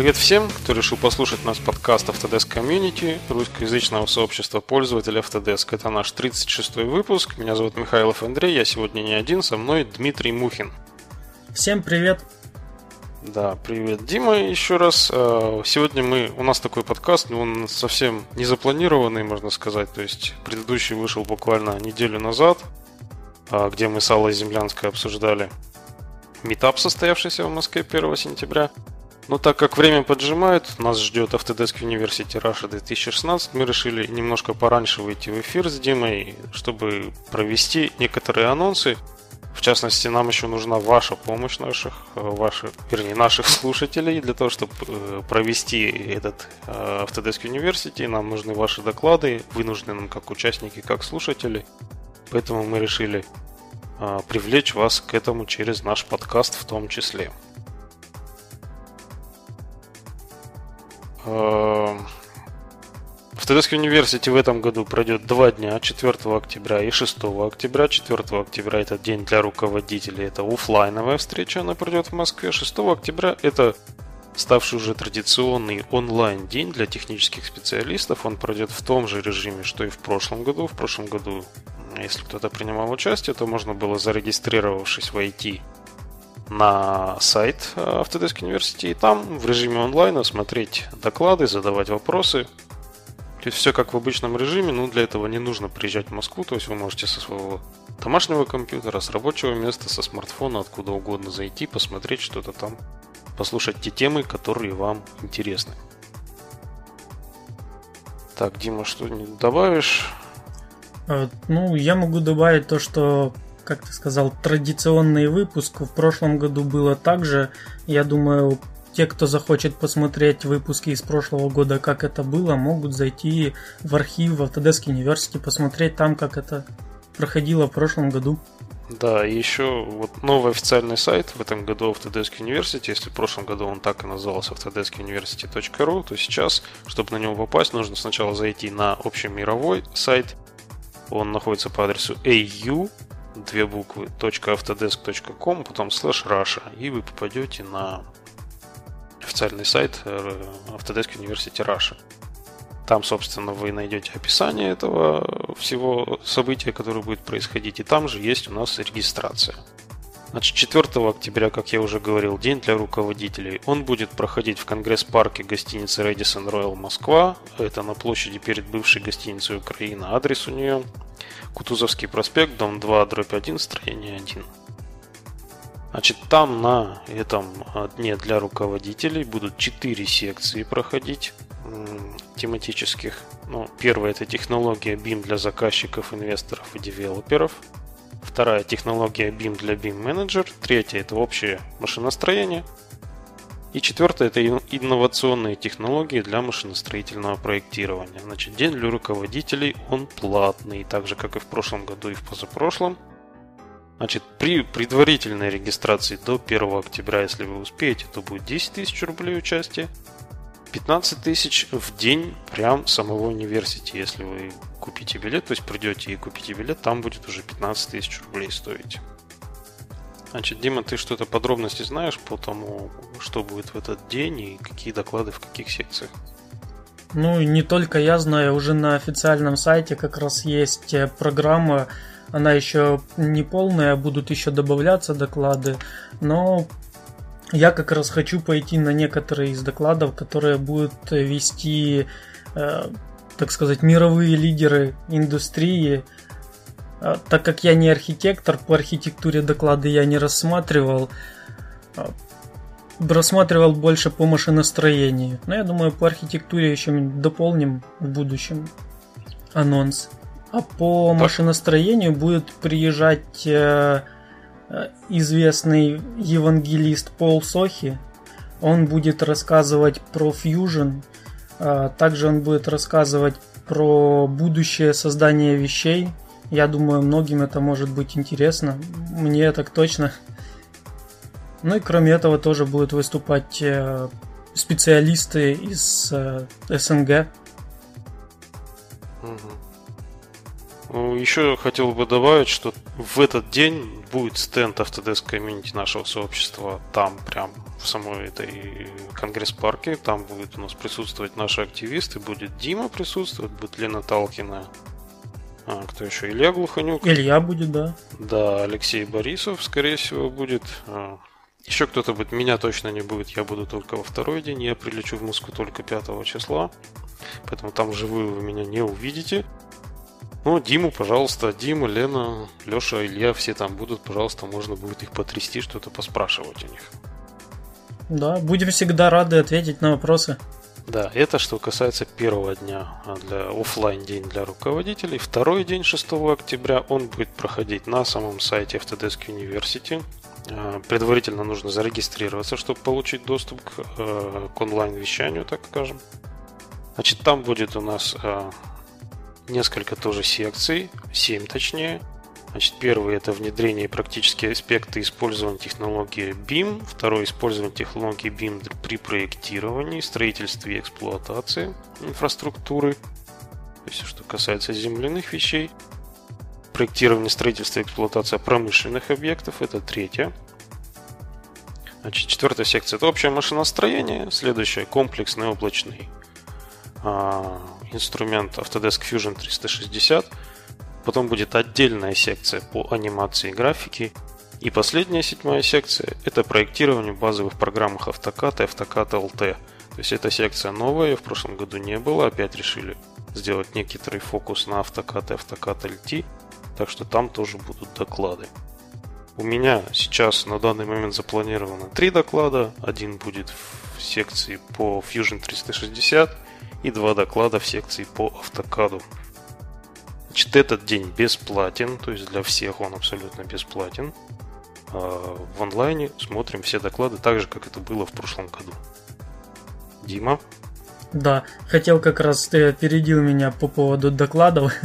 Привет всем, кто решил послушать наш подкаст Autodesk Community, русскоязычного сообщества пользователей Autodesk. Это наш 36-й выпуск. Меня зовут Михайлов Андрей, я сегодня не один, со мной Дмитрий Мухин. Всем привет! Да, привет, Дима, еще раз. А, сегодня мы, у нас такой подкаст, но он совсем не запланированный, можно сказать. То есть предыдущий вышел буквально неделю назад, а, где мы с Аллой Землянской обсуждали метап, состоявшийся в Москве 1 сентября. Но так как время поджимает, нас ждет Autodesk University Russia 2016, мы решили немножко пораньше выйти в эфир с Димой, чтобы провести некоторые анонсы. В частности, нам еще нужна ваша помощь наших, э, ваших, вернее, наших слушателей для того, чтобы э, провести этот э, Autodesk University. Нам нужны ваши доклады, вынужденным как участники, как слушатели. Поэтому мы решили привлечь вас к этому через наш подкаст в том числе. В Autodesk University в этом году пройдет два дня, 4 октября и 6 октября. 4 октября это день для руководителей, это офлайновая встреча, она пройдет в Москве. 6 октября это ставший уже традиционный онлайн-день для технических специалистов. Он пройдет в том же режиме, что и в прошлом году. В прошлом году, если кто-то принимал участие, то можно было, зарегистрировавшись, войти на сайт э, Autodesk University и там в режиме онлайна смотреть доклады, задавать вопросы. То есть все как в обычном режиме, но для этого не нужно приезжать в Москву, то есть вы можете со своего домашнего компьютера, с рабочего места, со смартфона, откуда угодно зайти, посмотреть что-то там, послушать те темы, которые вам интересны. Так, Дима, что-нибудь добавишь? Э, ну, я могу добавить то, что как ты сказал, традиционный выпуск. В прошлом году было так же. Я думаю, те, кто захочет посмотреть выпуски из прошлого года, как это было, могут зайти в архив в Autodesk University, посмотреть там, как это проходило в прошлом году. Да, и еще вот новый официальный сайт в этом году Autodesk University, если в прошлом году он так и назывался autodeskuniversity.ru, то сейчас, чтобы на него попасть, нужно сначала зайти на общемировой сайт. Он находится по адресу au две буквы .autodesk.com, потом slash Russia, и вы попадете на официальный сайт э, Autodesk University Russia. Там, собственно, вы найдете описание этого всего события, которое будет происходить, и там же есть у нас регистрация. Значит, 4 октября, как я уже говорил, день для руководителей. Он будет проходить в Конгресс-парке гостиницы Radisson Royal Москва. Это на площади перед бывшей гостиницей Украина. Адрес у нее Кутузовский проспект, дом 2, дробь 1, строение 1. Значит, там на этом дне для руководителей будут 4 секции проходить тематических. Ну, первая это технология BIM для заказчиков, инвесторов и девелоперов. Вторая технология BIM для BIM Manager. Третья это общее машиностроение. И четвертое – это инновационные технологии для машиностроительного проектирования. Значит, день для руководителей, он платный, так же, как и в прошлом году и в позапрошлом. Значит, при предварительной регистрации до 1 октября, если вы успеете, то будет 10 тысяч рублей участия. 15 тысяч в день прям самого университета. Если вы купите билет, то есть придете и купите билет, там будет уже 15 тысяч рублей стоить. Значит, Дима, ты что-то подробности знаешь по тому, что будет в этот день и какие доклады в каких секциях? Ну, не только я знаю, уже на официальном сайте как раз есть э, программа, она еще не полная, будут еще добавляться доклады, но я как раз хочу пойти на некоторые из докладов, которые будут вести, э, так сказать, мировые лидеры индустрии, так как я не архитектор, по архитектуре доклады я не рассматривал. А, рассматривал больше по машиностроению. Но я думаю, по архитектуре еще дополним в будущем анонс. А по машиностроению будет приезжать э, э, известный евангелист Пол Сохи. Он будет рассказывать про Fusion. Э, также он будет рассказывать про будущее создания вещей я думаю, многим это может быть интересно. Мне так точно. Ну и кроме этого тоже будут выступать э, специалисты из э, СНГ. Еще хотел бы добавить, что в этот день будет стенд Autodesk Community нашего сообщества там, прям в самой этой конгресс-парке. Там будет у нас присутствовать наши активисты. Будет Дима присутствовать, будет Лена Талкина. А, кто еще? Илья Глуханюк. Илья будет, да. Да, Алексей Борисов, скорее всего, будет. А, еще кто-то будет. Меня точно не будет. Я буду только во второй день. Я прилечу в Москву только 5 числа. Поэтому там живую вы меня не увидите. Ну, Диму, пожалуйста, Дима, Лена, Леша, Илья, все там будут, пожалуйста, можно будет их потрясти, что-то поспрашивать у них. Да, будем всегда рады ответить на вопросы. Да, это что касается первого дня а, для офлайн день для руководителей. Второй день 6 октября он будет проходить на самом сайте Autodesk University. А, предварительно нужно зарегистрироваться, чтобы получить доступ к, э, к онлайн-вещанию, так скажем. Значит, там будет у нас э, несколько тоже секций, 7 точнее. Значит, первый это внедрение и практические аспекты использования технологии BIM. Второй использование технологии BIM при проектировании, строительстве и эксплуатации инфраструктуры. То есть, что касается земляных вещей. Проектирование, строительство и эксплуатация промышленных объектов. Это третье. Значит, четвертая секция – это общее машиностроение. Следующая – комплексный облачный а, инструмент Autodesk Fusion 360. Потом будет отдельная секция по анимации и графике. И последняя седьмая секция – это проектирование базовых программах AutoCAD и AutoCAD LT. То есть эта секция новая, в прошлом году не было, опять решили сделать некоторый фокус на AutoCAD и AutoCAD LT, так что там тоже будут доклады. У меня сейчас на данный момент запланировано три доклада. Один будет в секции по Fusion 360, и два доклада в секции по автокаду. Значит, этот день бесплатен, то есть для всех он абсолютно бесплатен. А в онлайне смотрим все доклады так же, как это было в прошлом году. Дима? Да, хотел как раз, ты опередил меня по поводу докладов.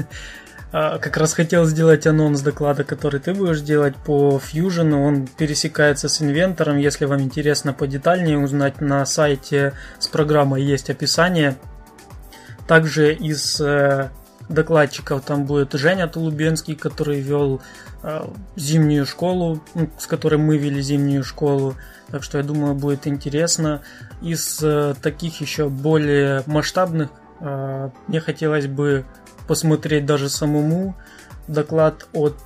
А, как раз хотел сделать анонс доклада, который ты будешь делать по Fusion. Он пересекается с инвентором. Если вам интересно подетальнее узнать, на сайте с программой есть описание. Также из э, докладчиков там будет Женя Тулубенский, который вел э, зимнюю школу, с которой мы вели зимнюю школу. Так что я думаю, будет интересно. Из э, таких еще более масштабных э, мне хотелось бы посмотреть даже самому доклад от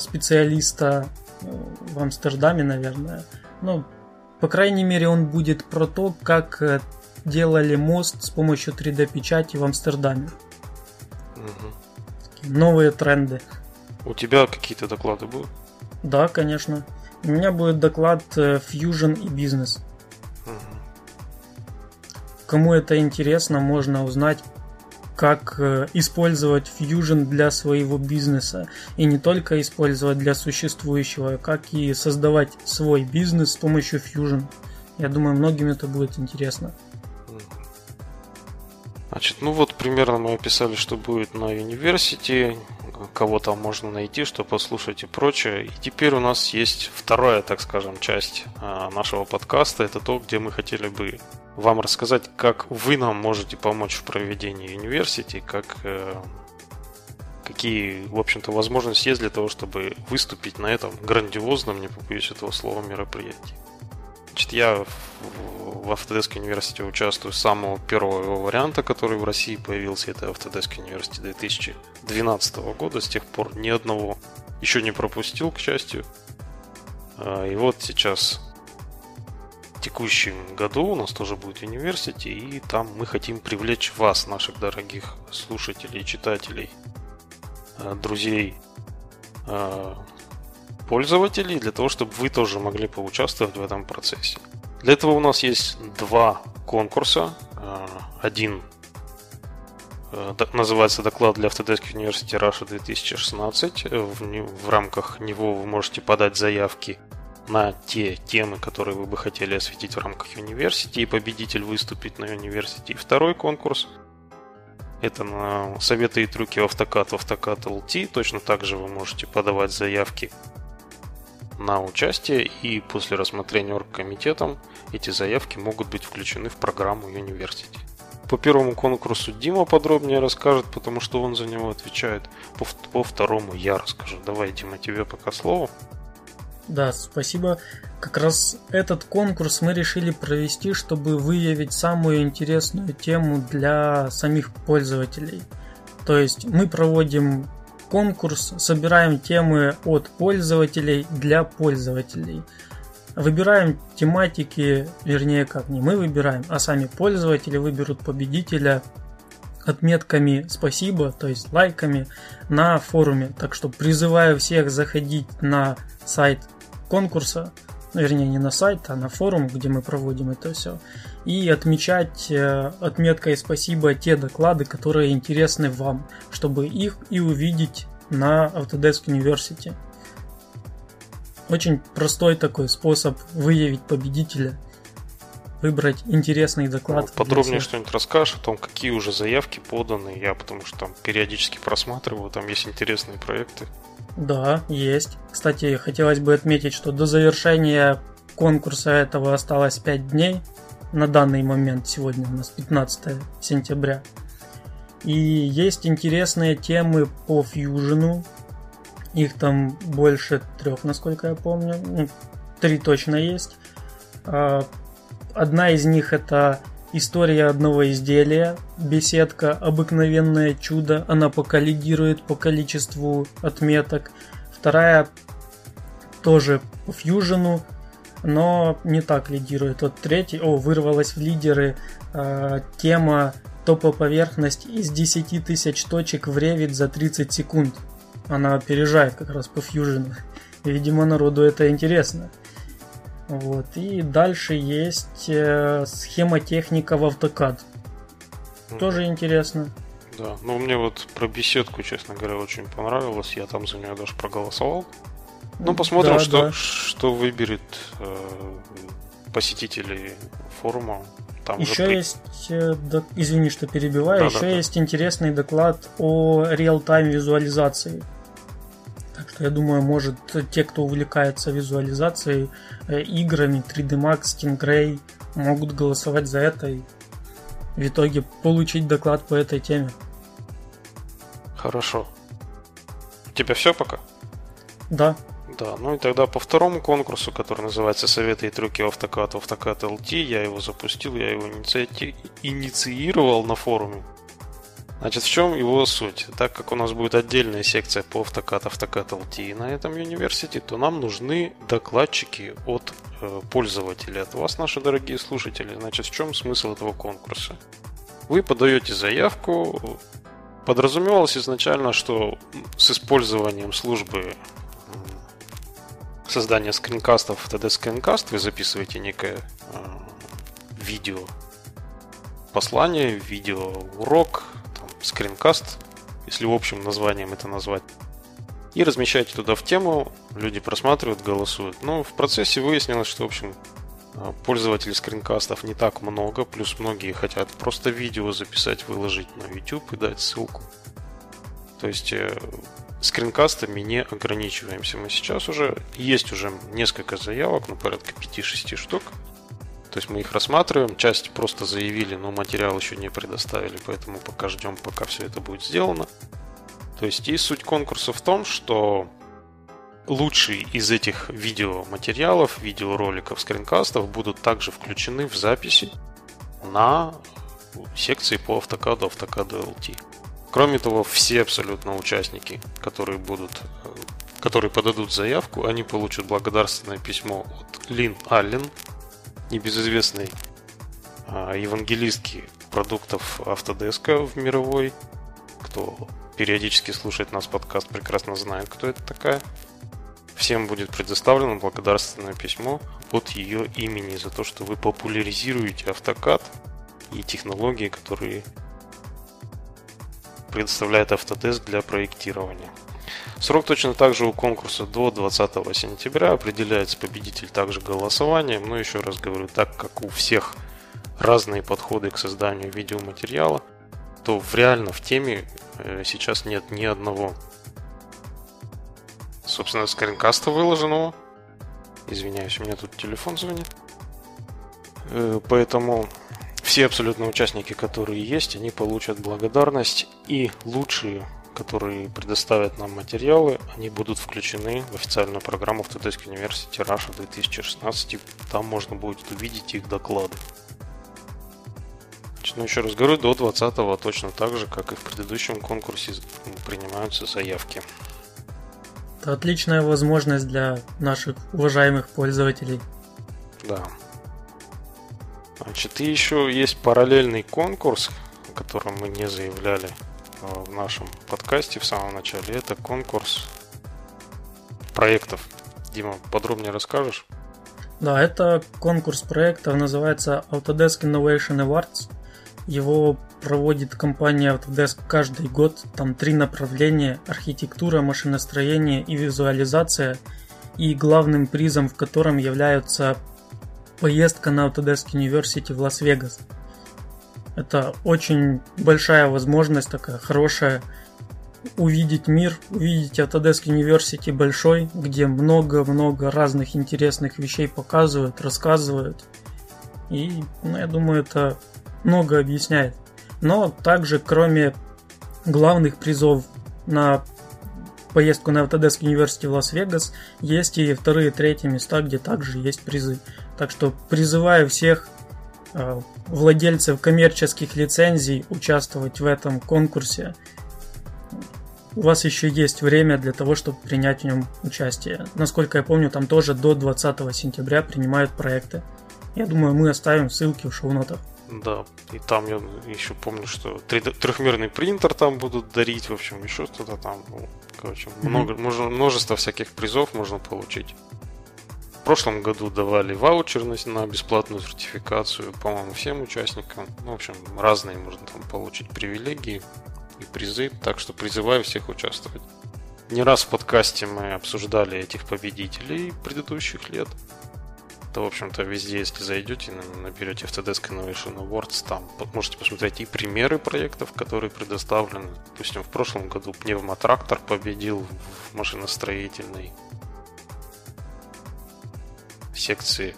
специалиста в Амстердаме, наверное. Ну, по крайней мере, он будет про то, как делали мост с помощью 3D-печати в Амстердаме. Новые тренды. У тебя какие-то доклады будут? Да, конечно. У меня будет доклад э, Fusion и бизнес. Угу. Кому это интересно, можно узнать, как э, использовать Fusion для своего бизнеса. И не только использовать для существующего, как и создавать свой бизнес с помощью Fusion. Я думаю, многим это будет интересно. Значит, ну вот примерно мы описали, что будет на университете, кого там можно найти, что послушать и прочее. И теперь у нас есть вторая, так скажем, часть а, нашего подкаста. Это то, где мы хотели бы вам рассказать, как вы нам можете помочь в проведении университета, как э, какие, в общем-то, возможности есть для того, чтобы выступить на этом грандиозном, не побоюсь этого слова, мероприятии. Значит, я в Autodesk университете участвую с самого первого его варианта, который в России появился. Это Autodesk университет 2012 года. С тех пор ни одного еще не пропустил, к счастью. А, и вот сейчас в текущем году у нас тоже будет университет, и там мы хотим привлечь вас, наших дорогих слушателей, читателей, а, друзей, а, пользователей, для того, чтобы вы тоже могли поучаствовать в этом процессе. Для этого у нас есть два конкурса. А, один э, называется доклад для Autodesk University Russia 2016. В, в рамках него вы можете подать заявки на те темы, которые вы бы хотели осветить в рамках университета, и победитель выступит на университете. Второй конкурс это на советы и трюки в AutoCAD, в AutoCAD LT. Точно так же вы можете подавать заявки на участие, и после рассмотрения оргкомитетом эти заявки могут быть включены в программу University. по первому конкурсу Дима подробнее расскажет, потому что он за него отвечает. По, по второму я расскажу. Давай, Дима, тебе пока слово. Да, спасибо. Как раз этот конкурс мы решили провести, чтобы выявить самую интересную тему для самих пользователей. То есть мы проводим конкурс, собираем темы от пользователей для пользователей. Выбираем тематики, вернее как не мы выбираем, а сами пользователи выберут победителя отметками спасибо, то есть лайками на форуме. Так что призываю всех заходить на сайт конкурса, вернее не на сайт, а на форум, где мы проводим это все, и отмечать э, отметкой спасибо те доклады, которые интересны вам, чтобы их и увидеть на Autodesk University. Очень простой такой способ выявить победителя, выбрать интересный доклад. Вот, подробнее что-нибудь расскажешь о том, какие уже заявки поданы. Я потому что там периодически просматриваю, там есть интересные проекты. Да, есть. Кстати, хотелось бы отметить, что до завершения конкурса этого осталось 5 дней. На данный момент сегодня у нас 15 сентября. И есть интересные темы по фьюжену. Их там больше трех, насколько я помню. Ну, три точно есть. А, одна из них это История одного изделия, беседка «Обыкновенное чудо», она пока лидирует по количеству отметок. Вторая тоже по фьюжену, но не так лидирует. Вот третий, о, вырвалась в лидеры э, тема топоповерхность из 10 тысяч точек в Revit за 30 секунд. Она опережает как раз по фьюжену. Видимо, народу это интересно. Вот. И дальше есть э, схемотехника в AutoCAD. Mm. Тоже интересно. Да, ну мне вот про беседку, честно говоря, очень понравилось. Я там за нее даже проголосовал. Ну, посмотрим, да, что, да. что выберет э, посетители форума. Там еще при... есть, э, да, извини, что перебиваю, да, еще да, есть да. интересный доклад о реал-тайм визуализации. Я думаю, может, те, кто увлекается визуализацией, э, играми 3D Max, Stingray, могут голосовать за это и в итоге получить доклад по этой теме. Хорошо. У тебя все пока? Да. Да, ну и тогда по второму конкурсу, который называется «Советы и трюки автокат, автокат LT», я его запустил, я его иници... инициировал на форуме. Значит, в чем его суть? Так как у нас будет отдельная секция по автокат, автокат LT на этом университете, то нам нужны докладчики от э, пользователей, от вас, наши дорогие слушатели. Значит, в чем смысл этого конкурса? Вы подаете заявку, подразумевалось изначально, что с использованием службы создания скринкастов TD Screencast вы записываете некое э, видео послание, видео урок, скринкаст, если в общем названием это назвать. И размещаете туда в тему, люди просматривают, голосуют. Но в процессе выяснилось, что, в общем, а, пользователей скринкастов не так много, плюс многие хотят просто видео записать, выложить на YouTube и дать ссылку. То есть э, скринкастами не ограничиваемся мы сейчас уже. Есть уже несколько заявок, ну порядка 5-6 штук. То есть мы их рассматриваем, часть просто заявили, но материал еще не предоставили, поэтому пока ждем, пока все это будет сделано. То есть и суть конкурса в том, что лучшие из этих видеоматериалов, видеороликов, скринкастов будут также включены в записи на секции по автокаду, автокаду LT. Кроме того, все абсолютно участники, которые будут которые подадут заявку, они получат благодарственное письмо от Лин Аллен, небезызвестной а, евангелистки продуктов Автодеска в мировой. Кто периодически слушает нас подкаст, прекрасно знает, кто это такая. Всем будет предоставлено благодарственное письмо от ее имени за то, что вы популяризируете автокад и технологии, которые предоставляет Autodesk для проектирования. Срок точно так же у конкурса до 20 сентября. Определяется победитель также голосованием. Но еще раз говорю, так как у всех разные подходы к созданию видеоматериала, то реально в теме э, сейчас нет ни одного собственно скринкаста выложенного. Извиняюсь, у меня тут телефон звонит. Э, поэтому все абсолютно участники, которые есть, они получат благодарность и лучшие которые предоставят нам материалы, они будут включены в официальную программу Autodesk University Russia 2016. Там можно будет увидеть их доклады. Ну, еще раз говорю, до 20-го точно так же, как и в предыдущем конкурсе, принимаются заявки. Это отличная возможность для наших уважаемых пользователей. Да. Значит, и еще есть параллельный конкурс, о котором мы не заявляли Э, в нашем подкасте в самом начале. Это конкурс проектов. Дима, подробнее расскажешь? Да, это конкурс проектов, называется Autodesk Innovation Awards. Его проводит компания Autodesk каждый год. Там три направления – архитектура, машиностроение и визуализация. И главным призом в котором является поездка на Autodesk University в Лас-Вегас – это очень большая возможность, такая хорошая, увидеть мир, увидеть Autodesk University большой, где много-много разных интересных вещей показывают, рассказывают. И, ну, я думаю, это много объясняет. Но также, кроме главных призов на поездку на Autodesk University в Лас-Вегас, есть и вторые третьи места, где также есть призы. Так что призываю всех Э, владельцев коммерческих лицензий участвовать в этом конкурсе. У вас еще есть время для того, чтобы принять в нем участие. Насколько я помню, там тоже до 20 сентября принимают проекты. Я думаю, мы оставим ссылки в шоу-нотах. Да, и там я еще помню, что трехмерный принтер там будут дарить, в общем, еще что-то там. Ну, короче, mm-hmm. много, множество всяких призов можно получить. В прошлом году давали ваучер на бесплатную сертификацию, по-моему, всем участникам. Ну, в общем, разные можно там получить привилегии и призы, так что призываю всех участвовать. Не раз в подкасте мы обсуждали этих победителей предыдущих лет. То, в общем-то, везде, если зайдете, наберете Autodesk Innovation Awards, там можете посмотреть и примеры проектов, которые предоставлены. Допустим, в прошлом году пневмотрактор победил в машиностроительной секции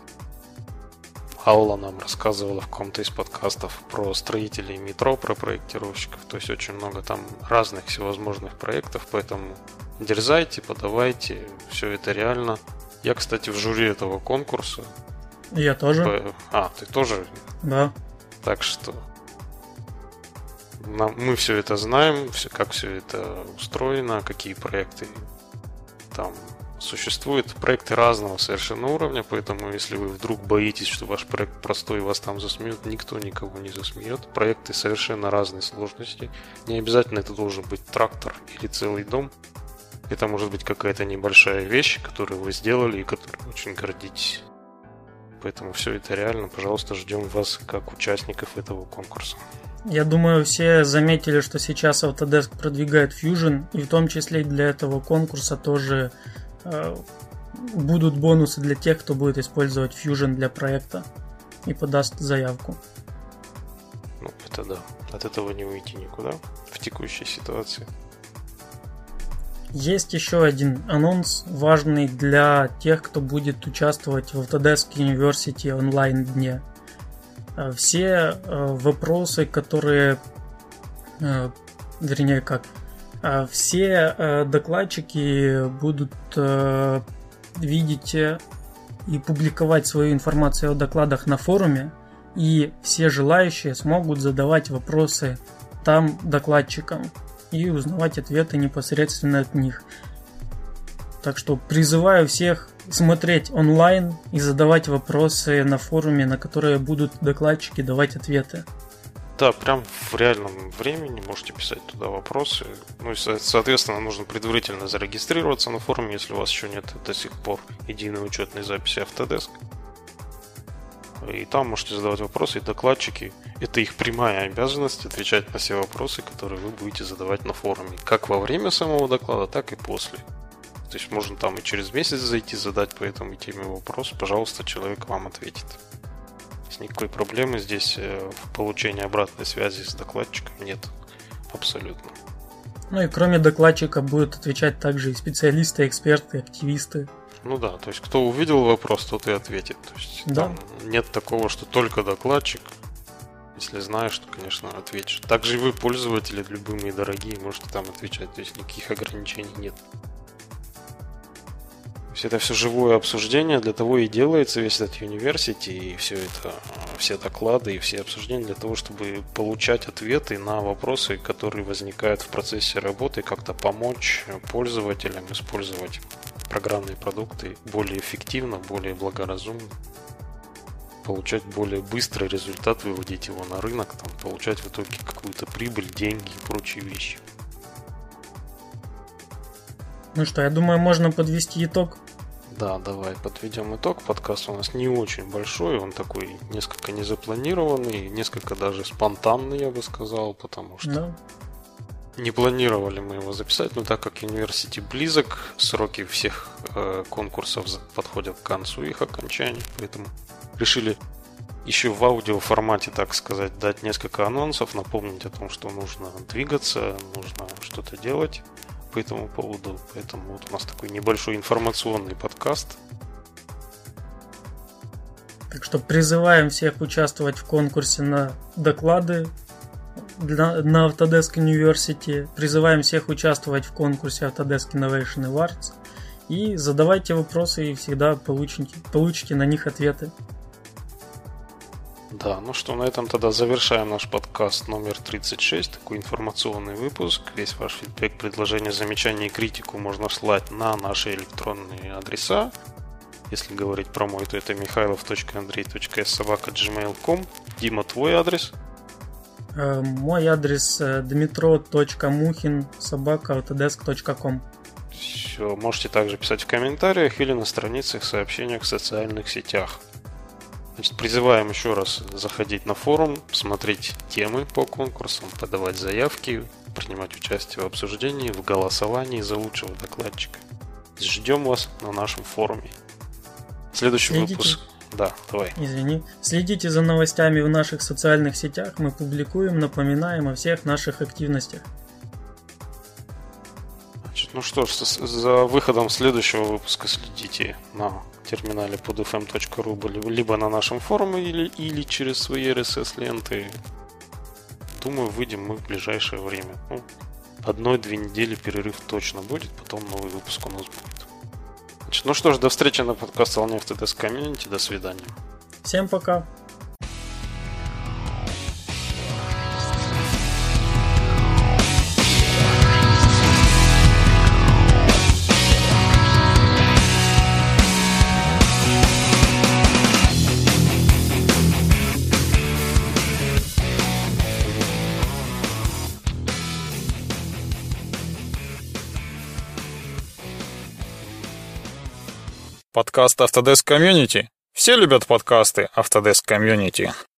Алла нам рассказывала в каком-то из подкастов про строителей метро, про проектировщиков. То есть очень много там разных всевозможных проектов, поэтому дерзайте, подавайте, все это реально. Я, кстати, в жюри этого конкурса. Я тоже. А, ты тоже? Да. Так что мы все это знаем, как все это устроено, какие проекты там Существуют проекты разного совершенно уровня, поэтому если вы вдруг боитесь, что ваш проект простой и вас там засмеют, никто никого не засмеет. Проекты совершенно разной сложности. Не обязательно это должен быть трактор или целый дом. Это может быть какая-то небольшая вещь, которую вы сделали и которой очень гордитесь. Поэтому все это реально. Пожалуйста, ждем вас как участников этого конкурса. Я думаю, все заметили, что сейчас Autodesk продвигает Fusion, и в том числе для этого конкурса тоже будут бонусы для тех, кто будет использовать Fusion для проекта и подаст заявку. Ну, это да. От этого не уйти никуда в текущей ситуации. Есть еще один анонс, важный для тех, кто будет участвовать в Autodesk University онлайн дне. Э, все э, вопросы, которые, вернее как, все э, докладчики будут э, видеть э, и публиковать свою информацию о докладах на форуме, и все желающие смогут задавать вопросы там докладчикам и узнавать ответы непосредственно от них. Так что призываю всех смотреть онлайн и задавать вопросы на форуме, на которые будут докладчики давать ответы. Да, прям в реальном времени можете писать туда вопросы. Ну и, соответственно, нужно предварительно зарегистрироваться на форуме, если у вас еще нет до сих пор единой учетной записи Autodesk. И там можете задавать вопросы, и докладчики. Это их прямая обязанность отвечать на все вопросы, которые вы будете задавать на форуме. Как во время самого доклада, так и после. То есть можно там и через месяц зайти, задать по этому теме вопрос. Пожалуйста, человек вам ответит никакой проблемы здесь э, в получении обратной связи с докладчиком нет. Абсолютно. Ну и кроме докладчика будут отвечать также и специалисты, эксперты, активисты. Ну да, то есть кто увидел вопрос, тот и ответит. То есть да. нет такого, что только докладчик. Если знаешь, то, конечно, ответишь. Также и вы, пользователи, любые дорогие, можете там отвечать, то есть никаких ограничений нет. Есть это все живое обсуждение, для того и делается весь этот университи, и все это, все доклады и все обсуждения для того, чтобы получать ответы на вопросы, которые возникают в процессе работы, как-то помочь пользователям использовать программные продукты более эффективно, более благоразумно получать более быстрый результат, выводить его на рынок, там, получать в итоге какую-то прибыль, деньги и прочие вещи. Ну что, я думаю, можно подвести итог. Да, давай подведем итог. Подкаст у нас не очень большой, он такой несколько незапланированный, несколько даже спонтанный, я бы сказал, потому что да. не планировали мы его записать, но так как университет близок, сроки всех э, конкурсов подходят к концу их окончания, поэтому решили еще в аудио формате, так сказать, дать несколько анонсов, напомнить о том, что нужно двигаться, нужно что-то делать по этому поводу. Поэтому вот у нас такой небольшой информационный подкаст. Так что призываем всех участвовать в конкурсе на доклады для, на Autodesk University. Призываем всех участвовать в конкурсе Autodesk Innovation Awards. И задавайте вопросы, и всегда получите, получите на них ответы. Да, ну что, на этом тогда завершаем наш подкаст номер 36, такой информационный выпуск. Весь ваш фидбэк, предложения, замечания и критику можно слать на наши электронные адреса. Если говорить про мой, то это михайлов.андрей.собака.gmail.com. Дима, твой адрес? Э, мой адрес э, dmitro.muhin собака.autodesk.com Все, можете также писать в комментариях или на страницах сообщениях в социальных сетях. Значит, призываем еще раз заходить на форум, смотреть темы по конкурсам, подавать заявки, принимать участие в обсуждении, в голосовании за лучшего докладчика. Ждем вас на нашем форуме. Следующий Следите. выпуск. Да, давай. Извини. Следите за новостями в наших социальных сетях. Мы публикуем, напоминаем о всех наших активностях. Значит, ну что ж, за выходом следующего выпуска следите на терминале под fm.ru, либо на нашем форуме, или, или через свои RSS-ленты. Думаю, выйдем мы в ближайшее время. Ну, одной-две недели перерыв точно будет, потом новый выпуск у нас будет. Значит, ну что ж, до встречи на подкасте Волне в ТДС Комьюнити. До свидания. Всем пока. Подкаст Autodesk Community. Все любят подкасты Autodesk Community.